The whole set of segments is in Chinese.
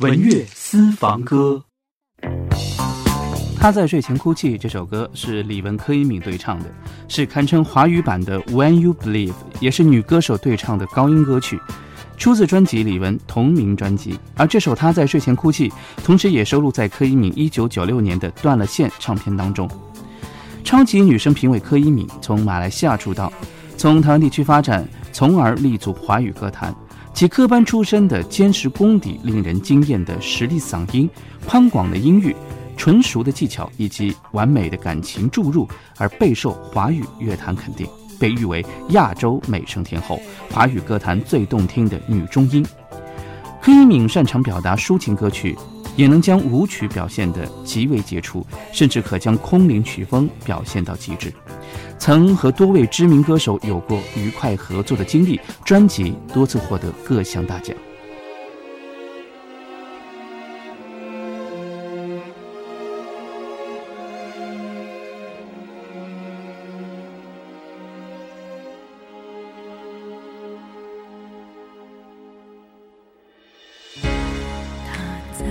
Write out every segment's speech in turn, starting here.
文乐私房歌。他在睡前哭泣这首歌是李玟柯以敏对唱的，是堪称华语版的 When You Believe，也是女歌手对唱的高音歌曲，出自专辑李玟同名专辑。而这首他在睡前哭泣，同时也收录在柯以敏1996年的断了线唱片当中。超级女声评委柯以敏从马来西亚出道，从台湾地区发展，从而立足华语歌坛。其科班出身的坚实功底，令人惊艳的实力嗓音，宽广的音域，纯熟的技巧以及完美的感情注入，而备受华语乐坛肯定，被誉为亚洲美声天后，华语歌坛最动听的女中音。柯以敏擅长表达抒情歌曲。也能将舞曲表现得极为杰出，甚至可将空灵曲风表现到极致。曾和多位知名歌手有过愉快合作的经历，专辑多次获得各项大奖。在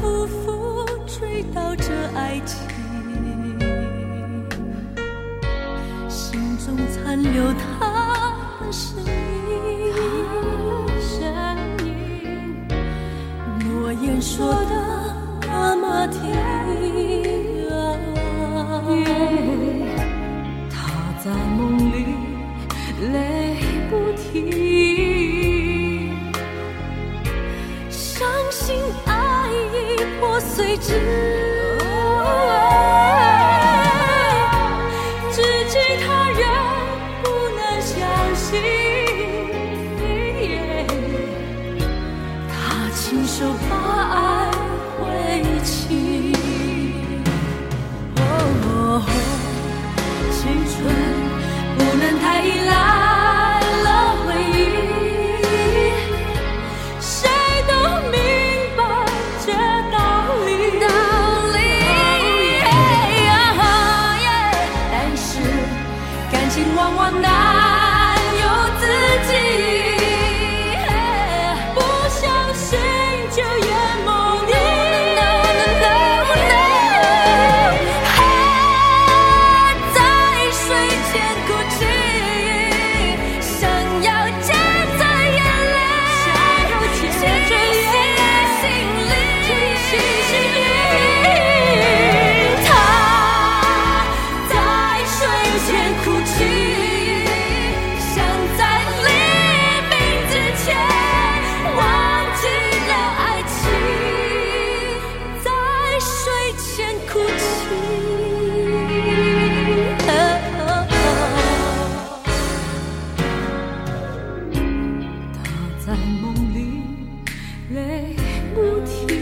仿佛追到这爱情，心中残留他的声音，声音，诺言说的那么甜。他在梦里泪不停，伤心。谁知，哦，知己他人不能相信，他亲手把爱回哦，青春不能太依赖。哭泣。他在梦里泪不停。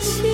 情。